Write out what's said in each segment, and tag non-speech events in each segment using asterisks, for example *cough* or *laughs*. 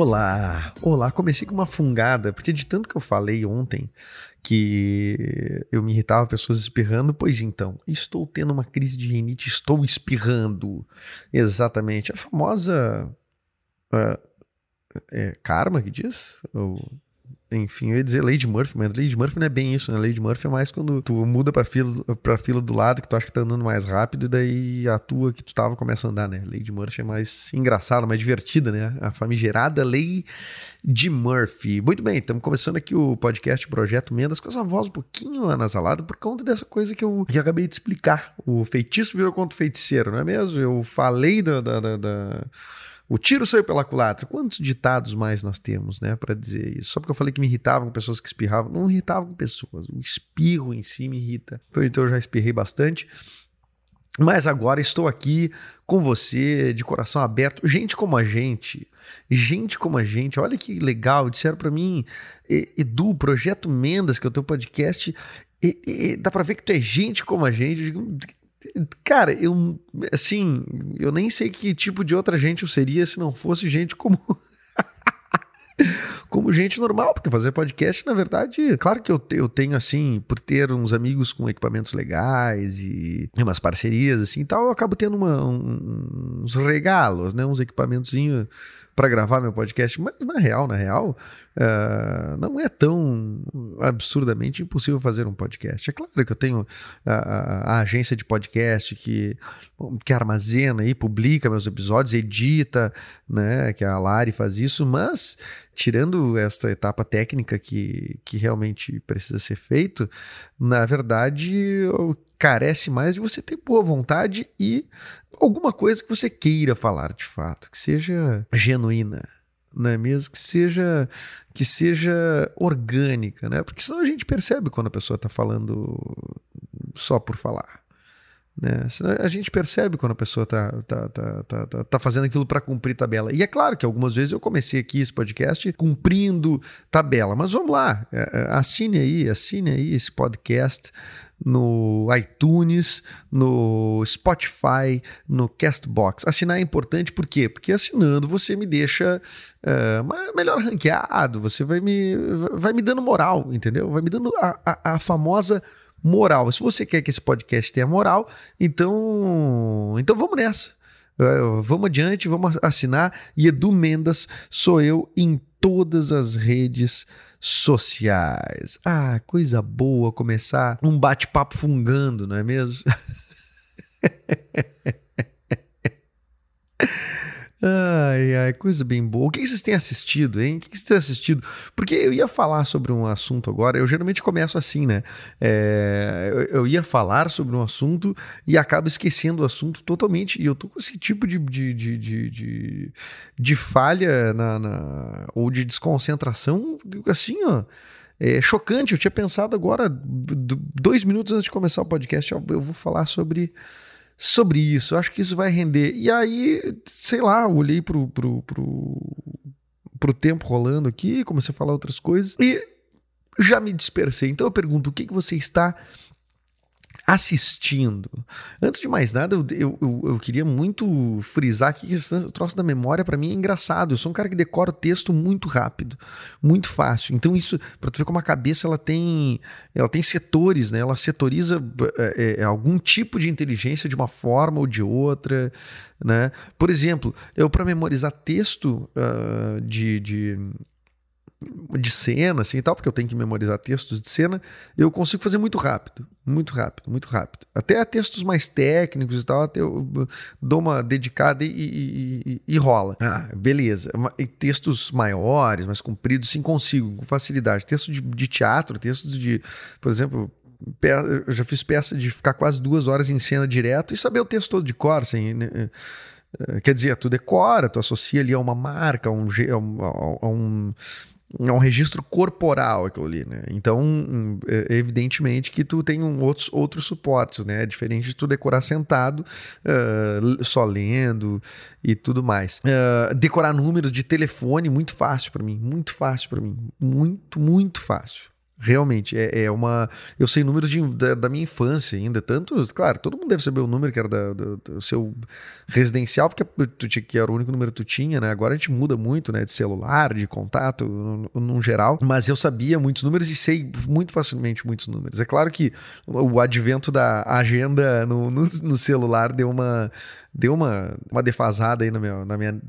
Olá, olá. Comecei com uma fungada, porque de tanto que eu falei ontem que eu me irritava pessoas espirrando, pois então, estou tendo uma crise de rinite, estou espirrando. Exatamente. A famosa. Uh, é, karma que diz? Ou enfim, eu ia dizer Lady Murphy, mas Lady Murphy não é bem isso, né? Lady Murphy é mais quando tu muda pra fila, pra fila do lado que tu acha que tá andando mais rápido e daí a tua que tu tava começa a andar, né? Lady Murphy é mais engraçada, mais divertida, né? A famigerada Lady Murphy. Muito bem, estamos começando aqui o podcast Projeto Mendas com essa voz um pouquinho anasalada por conta dessa coisa que eu, eu acabei de explicar. O feitiço virou contra o feiticeiro, não é mesmo? Eu falei da, da, da, da o tiro saiu pela culatra. Quantos ditados mais nós temos, né, para dizer isso? Só porque eu falei que me irritava com pessoas que espirravam. Não irritava com pessoas. O espirro em si me irrita. Então eu já espirrei bastante. Mas agora estou aqui com você, de coração aberto. Gente como a gente, gente como a gente, olha que legal. Disseram para mim, Edu, Projeto Mendas, que é o teu podcast, e, e, dá para ver que tu é gente como a gente. Cara, eu assim, eu nem sei que tipo de outra gente eu seria se não fosse gente como *laughs* como gente normal, porque fazer podcast, na verdade, claro que eu, eu tenho assim, por ter uns amigos com equipamentos legais e umas parcerias assim, tal, eu acabo tendo uma, um, uns regalos, né, uns equipamentozinhos para gravar meu podcast, mas na real, na real, uh, não é tão absurdamente impossível fazer um podcast. É claro que eu tenho a, a, a, agência de podcast que, que armazena e publica meus episódios, edita, né, que a Lari faz isso, mas tirando esta etapa técnica que, que realmente precisa ser feito, na verdade, carece mais de você ter boa vontade e alguma coisa que você queira falar de fato, que seja genuína, não é mesmo? Que seja que seja orgânica, né? Porque senão a gente percebe quando a pessoa está falando só por falar. Né? A gente percebe quando a pessoa está tá, tá, tá, tá, tá fazendo aquilo para cumprir tabela. E é claro que algumas vezes eu comecei aqui esse podcast cumprindo tabela, mas vamos lá, é, é, assine aí, assine aí esse podcast no iTunes, no Spotify, no Castbox. Assinar é importante por quê? Porque assinando você me deixa uh, melhor ranqueado, você vai me, vai me dando moral, entendeu? Vai me dando a, a, a famosa moral. Se você quer que esse podcast tenha moral, então, então vamos nessa. Uh, vamos adiante, vamos assinar. E Edu Mendas sou eu em todas as redes sociais. Ah, coisa boa começar um bate-papo fungando, não é mesmo? *laughs* Ai, ai, coisa bem boa. O que vocês têm assistido, hein? O que vocês têm assistido? Porque eu ia falar sobre um assunto agora, eu geralmente começo assim, né? É, eu, eu, ia falar sobre um assunto e acabo esquecendo o assunto totalmente. E eu tô com esse tipo de, de, de, de, de, de falha na, na, ou de desconcentração, assim, ó. É chocante. Eu tinha pensado agora, dois minutos antes de começar o podcast, eu vou falar sobre sobre isso. Acho que isso vai render. E aí, sei lá, olhei pro, pro, pro, pro tempo rolando aqui, comecei a falar outras coisas e já me dispersei. Então eu pergunto, o que, que você está assistindo. Antes de mais nada, eu, eu, eu queria muito frisar que esse troço da memória para mim é engraçado. Eu sou um cara que decora o texto muito rápido, muito fácil. Então isso, para tu ver como a cabeça ela tem, ela tem setores, né? Ela setoriza é, é, algum tipo de inteligência de uma forma ou de outra, né? Por exemplo, eu para memorizar texto uh, de, de de cena, assim e tal, porque eu tenho que memorizar textos de cena, eu consigo fazer muito rápido, muito rápido, muito rápido. Até textos mais técnicos e tal, até eu dou uma dedicada e, e, e, e rola. Ah, beleza. E textos maiores, mais compridos, sim, consigo, com facilidade. Texto de, de teatro, textos de, por exemplo, eu já fiz peça de ficar quase duas horas em cena direto e saber o texto todo de cor, assim, né? Eh, quer dizer, tu decora, tu associa ali a uma marca, a um, a um, a um registro corporal aquilo ali, né? Então, é, evidentemente que tu tem um outros, outros suportes, né? É diferente de tu decorar sentado, uh, só lendo e tudo mais. Uh, decorar números de telefone, muito fácil para mim, muito fácil para mim, muito, muito fácil. Realmente, é, é, uma. Eu sei números de, da, da, minha infância ainda. Tanto, claro, todo mundo deve saber o número que era da, do, do seu residencial, porque tu tinha, que era o único número que tu tinha, né? Agora a gente muda muito, né? De celular, de contato, no, geral. Mas eu sabia muitos números e sei muito facilmente muitos números. É claro que o advento da agenda no, no, no celular deu uma deu uma, uma defasada aí no meu, na minha,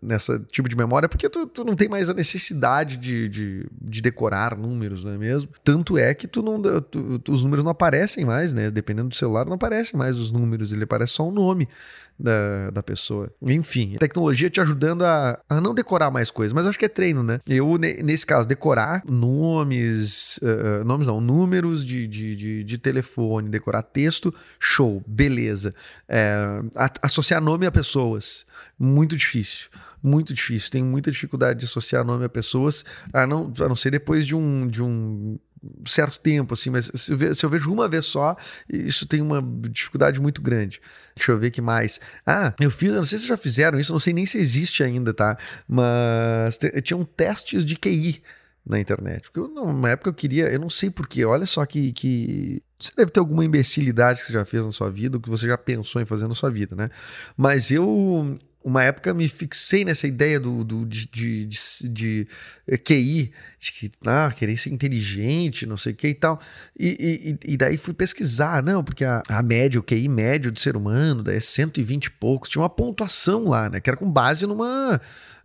nessa tipo de memória, porque tu, tu não tem mais a necessidade de, de, de, decorar números, não é mesmo? Tanto é que tu não, tu, os números não aparecem mais, né? Dependendo do celular, não aparecem mais os números, ele aparece só o nome da, da pessoa. Enfim, tecnologia te ajudando a, a não decorar mais coisas, mas acho que é treino, né? Eu, nesse caso, decorar nomes, uh, nomes não, números de, de, de, de, telefone, decorar texto, show, beleza. É, associar nome a pessoas, muito difícil muito difícil. Tenho muita dificuldade de associar nome a pessoas, a não, a não ser depois de um, de um certo tempo, assim, mas se eu, vejo, uma vez só, isso tem uma dificuldade muito grande. Deixa eu ver que mais. Ah, eu fiz, eu não sei se já fizeram isso, não sei nem se existe ainda, tá? Mas tinham testes de QI na internet. Porque eu, numa época eu queria, eu não sei porquê, olha só que, que. Você deve ter alguma imbecilidade que você já fez na sua vida, ou que você já pensou em fazer na sua vida, né? Mas eu uma época me fixei nessa ideia do, do de, de, de, de, eh, QI, de que ah, querer ser inteligente, não sei o que e tal. E, e, e daí fui pesquisar, não, porque a, a média, o QI médio do ser humano, daí é 120 e poucos, tinha uma pontuação lá, né? Que era com base numa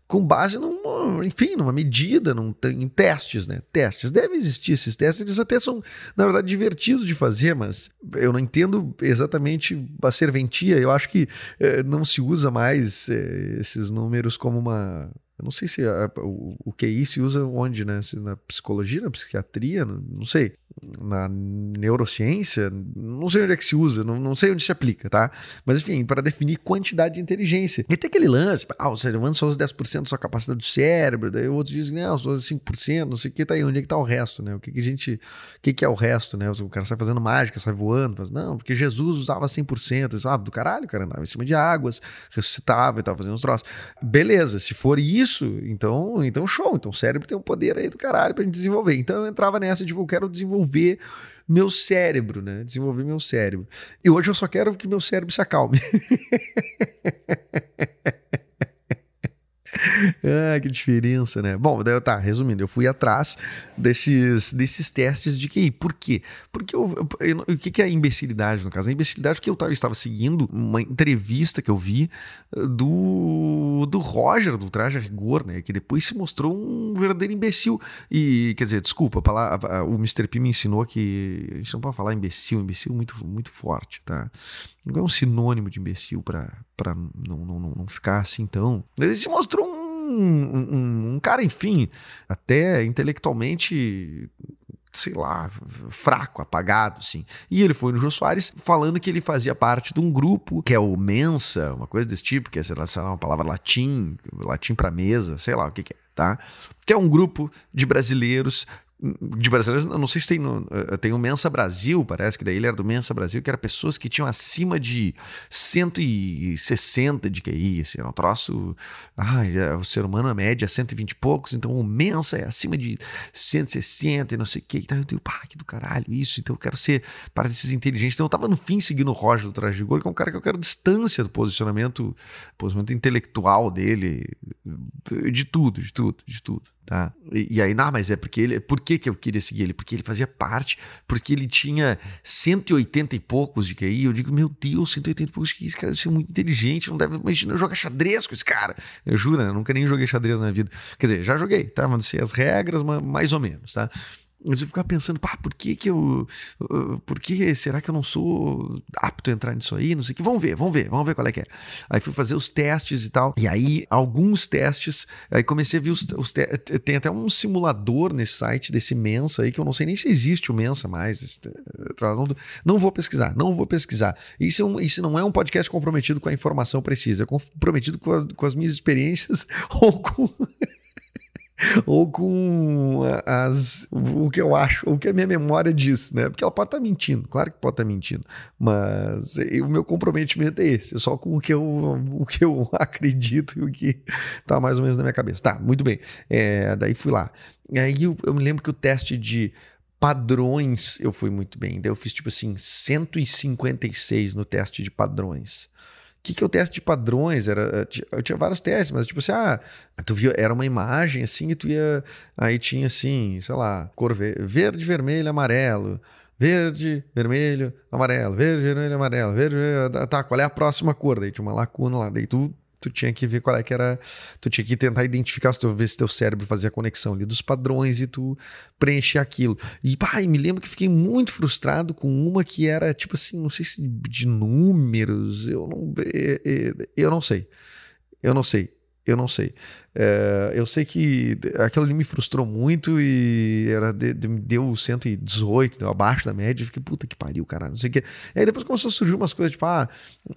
com base numa, enfim, numa medida, num, em testes, né? Testes. Deve existir esses testes, eles até são, na verdade, divertidos de fazer, mas eu não entendo exatamente a serventia. Eu acho que eh, não se usa mais eh, esses números como uma. Eu não sei se a, o, o QI se usa onde, né? Se na psicologia, na psiquiatria, não sei na neurociência, não sei onde é que se usa, não, não sei onde se aplica, tá? Mas enfim, para definir quantidade de inteligência. E tem aquele lance, ah, o ser humano só usa 10% da sua capacidade do cérebro, daí outros dizem, não, só usa 5%, não sei o que, tá aí, onde é que tá o resto, né? O que, que a gente, o que, que é o resto, né? O cara sai fazendo mágica, sai voando, faz, não, porque Jesus usava 100%, ah, do caralho, o cara andava em cima de águas, ressuscitava e tava fazendo uns troços. Beleza, se for isso, então, então show, então o cérebro tem um poder aí do caralho pra gente desenvolver. Então eu entrava nessa, tipo, eu quero desenvolver desenvolver meu cérebro, né? Desenvolver meu cérebro. E hoje eu só quero que meu cérebro se acalme. *laughs* *laughs* ah, que diferença, né? Bom, daí, tá, resumindo, eu fui atrás desses, desses testes de QI. Por quê? Porque eu, eu, eu, o que é a imbecilidade, no caso? A imbecilidade é que eu tava, estava seguindo uma entrevista que eu vi eh, do, do Roger, do Traje a Rigor, né? Que depois se mostrou um verdadeiro imbecil. E, quer dizer, desculpa, o Mr. P me ensinou que a gente não pode falar imbecil, imbecil muito, muito forte, tá? Não é um sinônimo de imbecil para não, não, não ficar assim tão. Ele se mostrou um, um, um cara, enfim, até intelectualmente sei lá, fraco, apagado, assim. E ele foi no Jô Soares falando que ele fazia parte de um grupo que é o Mensa, uma coisa desse tipo, que é, sei lá uma palavra latim, latim para mesa, sei lá o que, que é, tá? Que é um grupo de brasileiros de brasileiros, não sei se tem no, eh, tem o Mensa Brasil, parece que daí ele era do Mensa Brasil, que era pessoas que tinham acima de 160 de QI, assim, era um troço, ah, o ser humano a média é 120 e poucos, então o Mensa é acima de 160 e não sei o que, então eu digo, pá, que do caralho isso, então eu quero ser para desses inteligentes, então eu tava no fim seguindo o Roger do Traje de Gol, que é um cara que eu quero distância do posicionamento, posicionamento intelectual dele, de tudo, de tudo, de tudo Tá? E, e, aí, não, mas é porque ele. Por que, que eu queria seguir ele? Porque ele fazia parte, porque ele tinha 180 e poucos de QI. Eu digo, meu Deus, 180 e poucos de QI, esse cara deve ser muito inteligente, não deve. Imagina eu jogar xadrez com esse cara. Eu juro, né? Eu nunca nem joguei xadrez na minha vida. Quer dizer, já joguei, tá? Mas sei as regras, mas mais ou menos, tá? Mas eu ficava pensando, pá, por que que eu. Por que será que eu não sou apto a entrar nisso aí? Não sei o que. Vamos ver, vamos ver, vamos ver qual é que é. Aí fui fazer os testes e tal. E aí, alguns testes. Aí comecei a ver os, os Tem até um simulador nesse site desse Mensa aí, que eu não sei nem se existe o Mensa mais. Não vou pesquisar, não vou pesquisar. Isso, é um, isso não é um podcast comprometido com a informação precisa, é comprometido com, a, com as minhas experiências *laughs* ou com. *laughs* ou com as, o que eu acho, o que a minha memória diz, né? Porque ela pode estar tá mentindo, claro que pode estar tá mentindo, mas o meu comprometimento é esse, só com o que eu, o que eu *laughs* acredito e o que está mais ou menos na minha cabeça. Tá, muito bem. É, daí fui lá. Aí eu, eu me lembro que o teste de padrões eu fui muito bem. Daí eu fiz tipo assim 156 no teste de padrões que, que é o teste de padrões? Era, eu tinha vários testes, mas tipo assim, ah, tu viu, era uma imagem assim e tu ia. Aí tinha assim, sei lá, cor verde, vermelho, amarelo. Verde, vermelho, amarelo, verde, vermelho, amarelo, verde, tá, qual é a próxima cor? Daí tinha uma lacuna lá, daí tu tu tinha que ver qual é que era. Tu tinha que tentar identificar, se tu ver se teu cérebro fazia conexão ali dos padrões e tu preencher aquilo. E, pai, me lembro que fiquei muito frustrado com uma que era, tipo assim, não sei se de números, eu não, eu não sei. Eu não sei. Eu não sei. É, eu sei que aquilo ali me frustrou muito e era de, de, deu 118, deu abaixo da média. Eu fiquei, puta que pariu, cara, não sei o quê. E aí depois começou a surgir umas coisas, tipo, ah,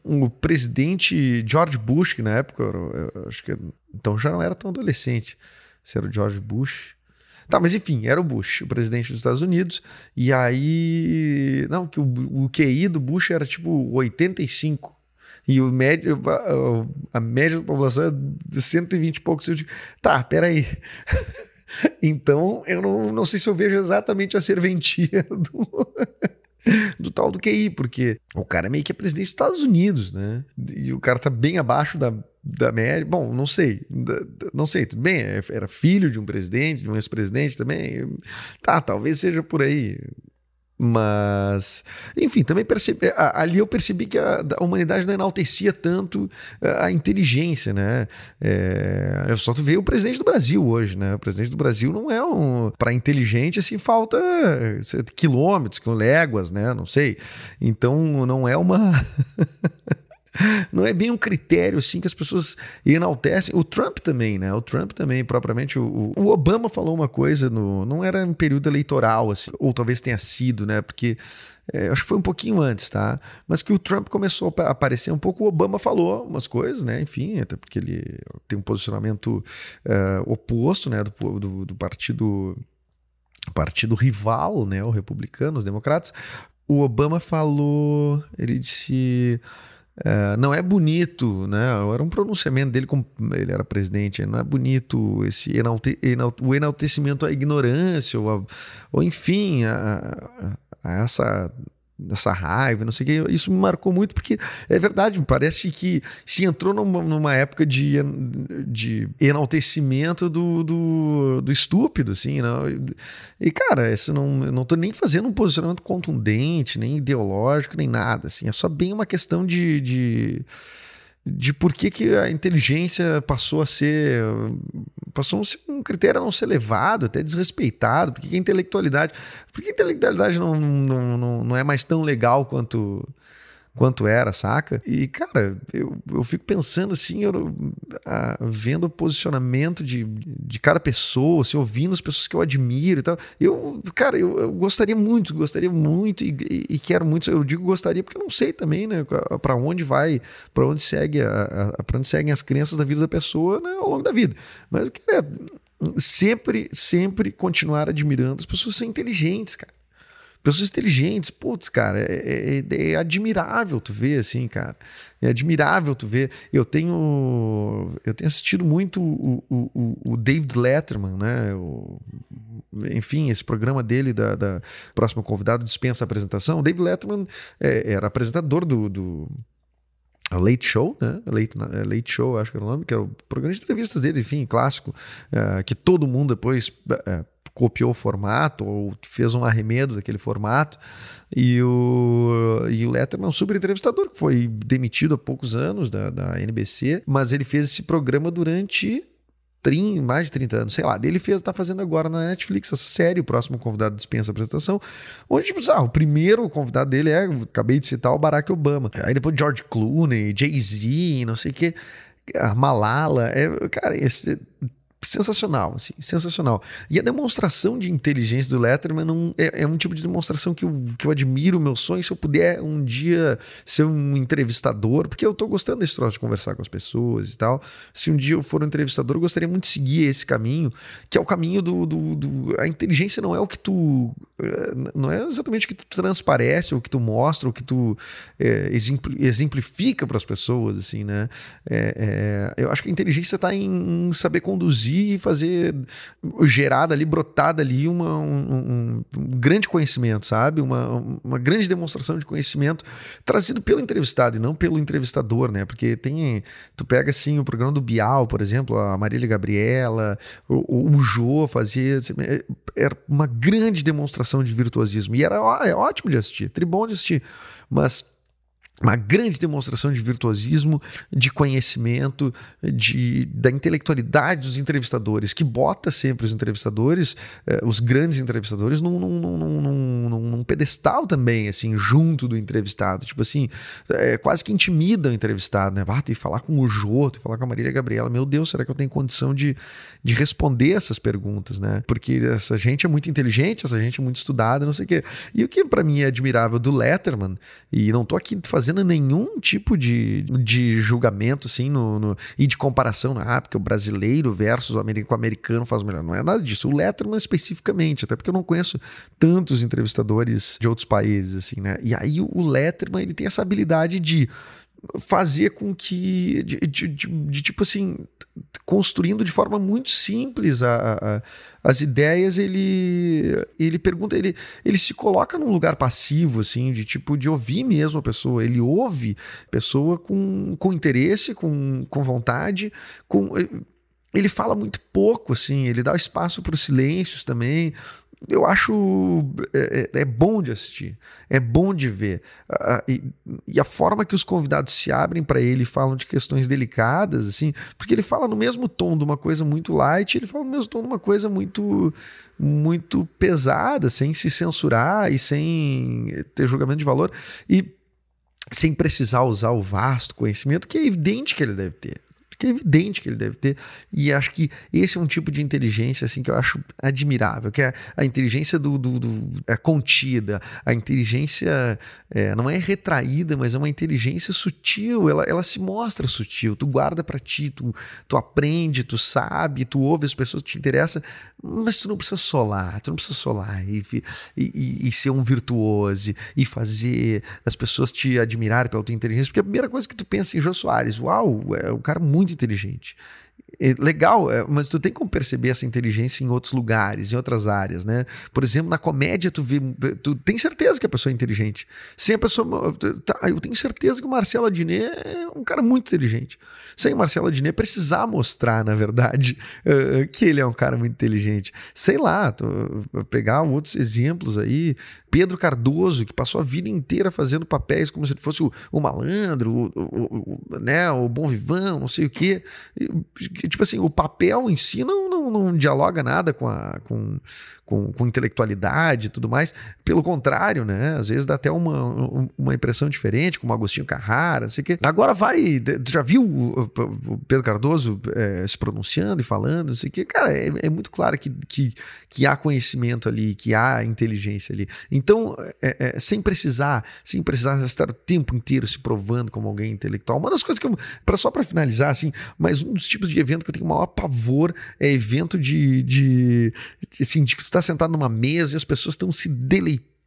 o presidente George Bush, que na época, eu, eu, acho que. Então já não era tão adolescente. Se era o George Bush. Tá, mas enfim, era o Bush, o presidente dos Estados Unidos. E aí. Não, que o, o QI do Bush era tipo 85 e o médio, a, média da população é de 120 e poucos. Eu digo, tá, peraí. *laughs* então, eu não, não sei se eu vejo exatamente a serventia *laughs* do, do tal do QI, porque o cara é meio que é presidente dos Estados Unidos, né? E o cara tá bem abaixo da, da média. Bom, não sei. Não sei, tudo bem. É, era filho de um presidente, de um ex-presidente também. Tá, talvez seja por aí. Mas, enfim, também percebi, ali eu percebi que a, a humanidade não enaltecia tanto a, a inteligência, né? É, eu só tu vê o presidente do Brasil hoje, né? O presidente do Brasil não é um. Para inteligente, assim, falta quilômetros, léguas, né? Não sei. Então, não é uma. *laughs* não é bem um critério assim que as pessoas enaltecem. O Trump também, né? O Trump também, propriamente. O, o Obama falou uma coisa, no, não era em período eleitoral, assim, ou talvez tenha sido, né? Porque é, acho que foi um pouquinho antes, tá? Mas que o Trump começou a aparecer um pouco, o Obama falou umas coisas, né? Enfim, até porque ele tem um posicionamento é, oposto, né? Do, do, do partido partido rival, né? O republicano, os democratas. O Obama falou, ele disse é, não é bonito, né? Era um pronunciamento dele como ele era presidente. Não é bonito esse enalte, enalte, o enaltecimento à ignorância ou, a, ou enfim a, a, a essa dessa raiva, não sei o que. Isso me marcou muito porque é verdade, parece que se entrou numa, numa época de, de enaltecimento do, do, do estúpido, assim, não? E, cara, isso não, eu não tô nem fazendo um posicionamento contundente, nem ideológico, nem nada, assim. É só bem uma questão de, de de por que, que a inteligência passou a ser passou a ser um critério a não ser levado, até desrespeitado, por que a intelectualidade, por que a intelectualidade não, não, não, não é mais tão legal quanto quanto era, saca? E, cara, eu, eu fico pensando assim, eu, a, vendo o posicionamento de, de cada pessoa, assim, ouvindo as pessoas que eu admiro e tal. Eu, cara, eu, eu gostaria muito, gostaria muito e, e, e, quero muito. Eu digo gostaria porque eu não sei também, né, para onde vai, para onde segue, para onde seguem as crenças da vida da pessoa né, ao longo da vida. Mas eu queria sempre, sempre continuar admirando as pessoas são inteligentes, cara. Pessoas inteligentes, putz, cara, é, é, é, admirável tu ver, assim, cara. É admirável tu ver. Eu tenho, eu tenho assistido muito o, o, o David Letterman, né? O, enfim, esse programa dele, da, da próximo convidado, dispensa a apresentação. O David Letterman é, era apresentador do, do Late Show, né? Late, Late Show, acho que era o nome, que era o programa de entrevistas dele, enfim, clássico, que todo mundo depois copiou o formato ou fez um arremedo daquele formato. E o, e o Letterman é um super entrevistador que foi demitido há poucos anos da, da NBC, mas ele fez esse programa durante 30, mais de 30 anos, sei lá. Ele fez, tá fazendo agora na Netflix essa série, o próximo convidado dispensa a apresentação, onde, tipo, ah, o primeiro convidado dele é, acabei de citar, o Barack Obama. Aí depois George Clooney, Jay-Z, não sei o que, a Malala, é, cara, esse sensacional, assim, sensacional. E a demonstração de inteligência do Letterman não, é, é, um tipo de demonstração que eu, que eu admiro. Meu sonho, se eu puder um dia ser um entrevistador, porque eu tô gostando desse troço de conversar com as pessoas e tal. Se um dia eu for um entrevistador, eu gostaria muito de seguir esse caminho, que é o caminho do. do, do a inteligência não é o que tu. Eh, não é exatamente o que tu transparece, o que tu mostra, o que tu é, exemplifica para as pessoas, assim, né? É, é, eu acho que a inteligência está em saber conduzir produzir e fazer gerar ali, brotar dali uma, um, um, um, grande conhecimento, sabe? Uma, uma grande demonstração de conhecimento trazido pelo entrevistado e não pelo entrevistador, né? Porque tem, tu pega assim o programa do Bial, por exemplo, a Marília Gabriela, o, o Jô fazia, assim, é, era uma grande demonstração de virtuosismo e era é ótimo de assistir, tribom de assistir, mas uma grande demonstração de virtuosismo, de conhecimento, de, da intelectualidade dos entrevistadores, que bota sempre os entrevistadores, eh, os grandes entrevistadores, num, num, num, num, pedestal também, assim, junto do entrevistado. Tipo assim, é, quase que intimida o entrevistado, né? Ah, tem que falar com o Jô, tem que falar com a Marília Gabriela. Meu Deus, será que eu tenho condição de, de responder essas perguntas, né? Porque essa gente é muito inteligente, essa gente é muito estudada, não sei o quê. E o que para mim é admirável do Letterman, e não tô aqui fazendo fazendo nenhum tipo de, de julgamento assim no, no e de comparação, né? ah, porque o brasileiro versus o americano, o americano faz melhor. Não é nada disso. O Letterman especificamente, até porque eu não conheço tantos entrevistadores de outros países, assim, né? E aí o Letterman ele tem essa habilidade de fazer com que, de, de, de, de, tipo assim, construindo de forma muito simples a, a, as ideias, ele, ele pergunta, ele, ele se coloca num lugar passivo, assim, de tipo, de ouvir mesmo a pessoa, ele ouve a pessoa com, com interesse, com, com vontade, com ele fala muito pouco, assim, ele dá espaço para os silêncios também eu acho é, é, é, bom de assistir, é bom de ver. e, e, a forma que os convidados se abrem para ele falam de questões delicadas, assim, porque ele fala no mesmo tom de uma coisa muito light, ele fala no mesmo tom de uma coisa muito, muito pesada, sem se censurar e sem ter julgamento de valor. E sem precisar usar o vasto conhecimento que é evidente que ele deve ter que é evidente que ele deve ter. E acho que esse é um tipo de inteligência assim que eu acho admirável, que é a inteligência do, do, do é contida, a inteligência é, não é retraída, mas é uma inteligência sutil. Ela, ela se mostra sutil. Tu guarda para ti, tu, tu aprende, tu sabe, tu ouve as pessoas, te interessa, mas tu não precisa solar, tu não precisa solar e, e, e ser um virtuoso e fazer as pessoas te admirarem pela tua inteligência, porque a primeira coisa que tu pensa em Jô Soares, uau, é um cara muito muito inteligente. É legal, é, mas tu tem como perceber essa inteligência em outros lugares, em outras áreas, né? Por exemplo, na comédia tu vê, tu tem certeza que a pessoa é inteligente. Sem a pessoa, tá, eu tenho certeza que o Marcelo Adnet é um cara muito inteligente. Sem o Marcelo Adnet precisar mostrar, na verdade, uh, *laughs* que ele é um cara muito inteligente. Sei lá, tu, pegar outros exemplos aí, Pedro Cardoso, que passou a vida inteira fazendo papéis como se ele fosse o, o malandro, o, o, o, né, o bom vivão, não sei o quê. Tipo assim, o papel em si não, não, não dialoga nada com a com, com, com, intelectualidade e tudo mais. Pelo contrário, né? Às vezes dá até uma, uma impressão diferente, como Agostinho Carrara, não sei o quê. Agora vai. Já viu o, Pedro Cardoso é, se pronunciando e falando, não sei o quê? Cara, é, é, muito claro que, que, que há conhecimento ali, que há inteligência ali. Então, é, é sem precisar, sem precisar estar o tempo inteiro se provando como alguém intelectual. Uma das coisas que eu. Pra, só para finalizar, assim, mas um dos tipos de evento que eu tenho maior pavor é evento de, de, de assim, de que tu tá sentado numa mesa e as pessoas estão se deleitando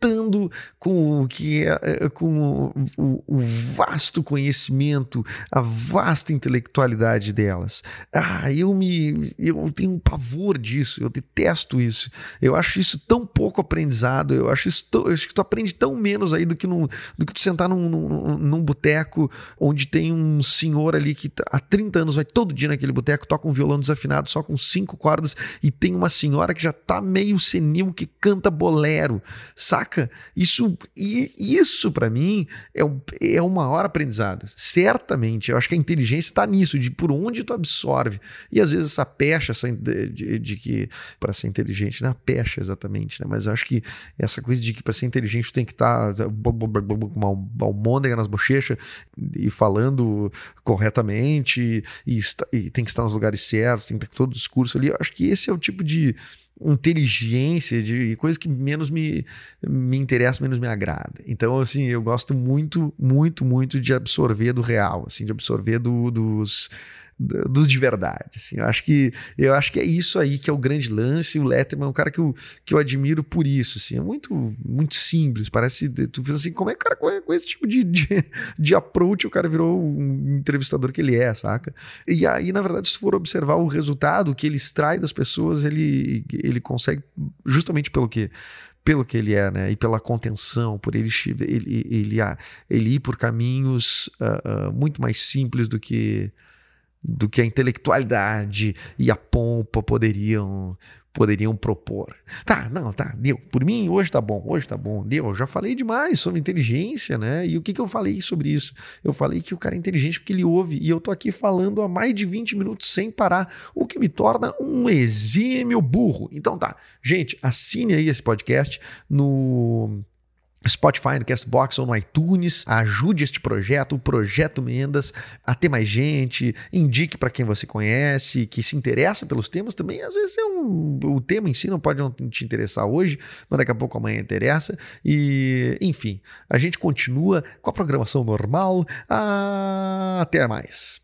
com o que é, é, com o, o, vasto conhecimento, a vasta intelectualidade delas. Ah, eu me eu tenho um pavor disso, eu detesto isso. Eu acho isso tão pouco aprendizado, eu acho isso tão, eu acho que tu aprende tão menos aí do que, no, do que tu sentar num, num, num boteco onde tem um senhor ali que tá, há 30 anos vai todo dia naquele boteco, toca um violão desafinado só com cinco cordas e tem uma senhora que já tá meio senil que canta bolero, saca? Isso e isso para mim é, um, é uma hora aprendizado. Certamente, eu acho que a inteligência está nisso, de por onde tu absorve. E às vezes essa pecha essa, de, de, de que para ser inteligente, não é pecha exatamente, né? Mas eu acho que essa coisa de que para ser inteligente tu tem que estar tá, com uma almôndega nas bochechas e falando corretamente e, e, tem que estar nos lugares certos, tem que ter todo o discurso ali. Eu acho que esse é o tipo de inteligência, de coisa que menos me, me interessa, menos me agrada. Então, assim, eu gosto muito, muito, muito de absorver do real, assim, de absorver do, dos dos de verdade. Assim. Eu, acho que, eu acho que é isso aí que é o grande lance. O Letterman é um cara que eu, que eu admiro por isso. Assim. É muito, muito simples. Parece. Tu pensa assim, como é que o cara com, com esse tipo de, de, de, approach o cara virou um entrevistador que ele é, saca? E aí, na verdade, se for observar o resultado que ele extrai das pessoas, ele, ele consegue justamente pelo que pelo que ele é, né? E pela contenção, por ele, ele, ele, ele ir por caminhos uh, uh, muito mais simples do que do que a intelectualidade e a pompa poderiam poderiam propor. Tá, não, tá, deu. Por mim, hoje tá bom, hoje tá bom, deu. Eu já falei demais sobre inteligência, né? E o que, que eu falei sobre isso? Eu falei que o cara é inteligente porque ele ouve, e eu tô aqui falando há mais de 20 minutos sem parar, o que me torna um exímio burro. Então tá, gente, assine aí esse podcast no Spotify, no Castbox ou no iTunes. Ajude este projeto, o Projeto Mendas, a ter mais gente. Indique para quem você conhece, que se interessa pelos temas também. Às vezes é um, o tema em si não pode não te interessar hoje, mas daqui a pouco amanhã interessa. E, enfim, a gente continua com a programação normal. Até mais.